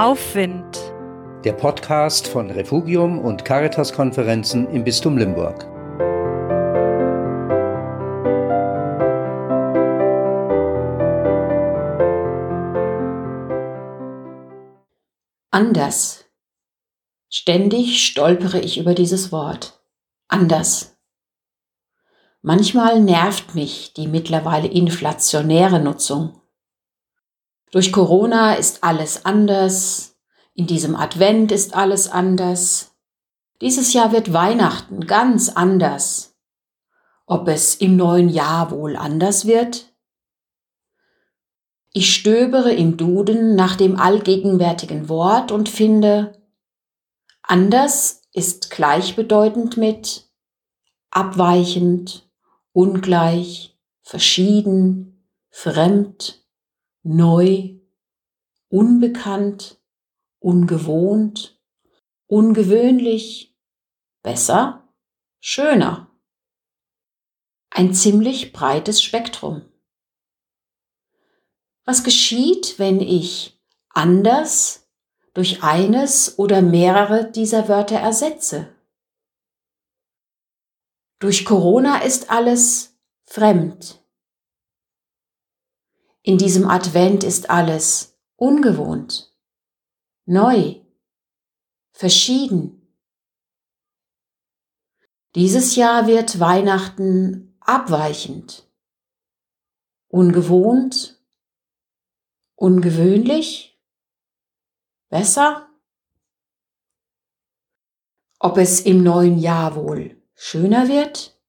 Aufwind. Der Podcast von Refugium und Caritas-Konferenzen im Bistum Limburg. Anders. Ständig stolpere ich über dieses Wort. Anders. Manchmal nervt mich die mittlerweile inflationäre Nutzung durch Corona ist alles anders. In diesem Advent ist alles anders. Dieses Jahr wird Weihnachten ganz anders. Ob es im neuen Jahr wohl anders wird? Ich stöbere im Duden nach dem allgegenwärtigen Wort und finde, anders ist gleichbedeutend mit abweichend, ungleich, verschieden, fremd, neu, unbekannt, ungewohnt, ungewöhnlich, besser, schöner. Ein ziemlich breites Spektrum. Was geschieht, wenn ich anders durch eines oder mehrere dieser Wörter ersetze? Durch Corona ist alles fremd, in diesem Advent ist alles ungewohnt, neu, verschieden. Dieses Jahr wird Weihnachten abweichend, ungewohnt, ungewöhnlich, besser? Ob es im neuen Jahr wohl schöner wird?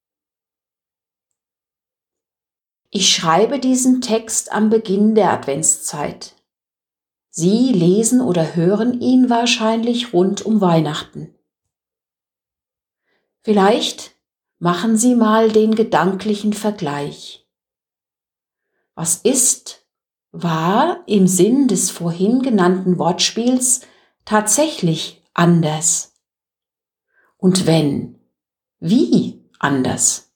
Ich schreibe diesen Text am Beginn der Adventszeit. Sie lesen oder hören ihn wahrscheinlich rund um Weihnachten. Vielleicht machen Sie mal den gedanklichen Vergleich. Was ist, war im Sinn des vorhin genannten Wortspiels tatsächlich anders? Und wenn, wie anders?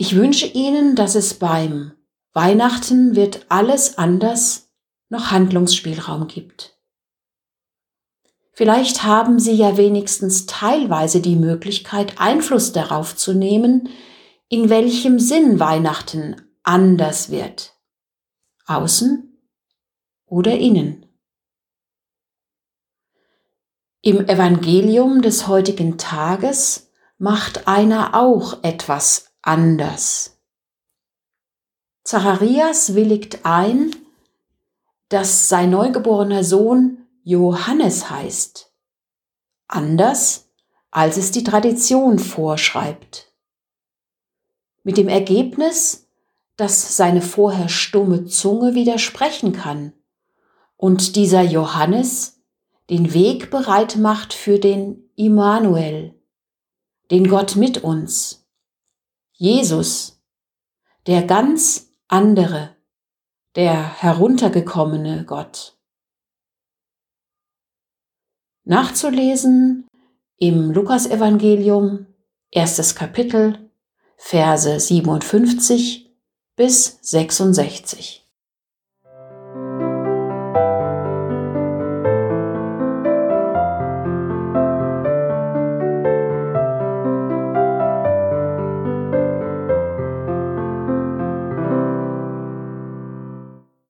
Ich wünsche Ihnen, dass es beim Weihnachten wird alles anders noch Handlungsspielraum gibt. Vielleicht haben Sie ja wenigstens teilweise die Möglichkeit, Einfluss darauf zu nehmen, in welchem Sinn Weihnachten anders wird. Außen oder innen. Im Evangelium des heutigen Tages macht einer auch etwas anders. Zacharias willigt ein, dass sein neugeborener Sohn Johannes heißt, anders als es die Tradition vorschreibt. Mit dem Ergebnis, dass seine vorher stumme Zunge widersprechen kann und dieser Johannes den Weg bereit macht für den Immanuel, den Gott mit uns, Jesus, der ganz andere, der heruntergekommene Gott. Nachzulesen im Lukasevangelium, erstes Kapitel, Verse 57 bis 66.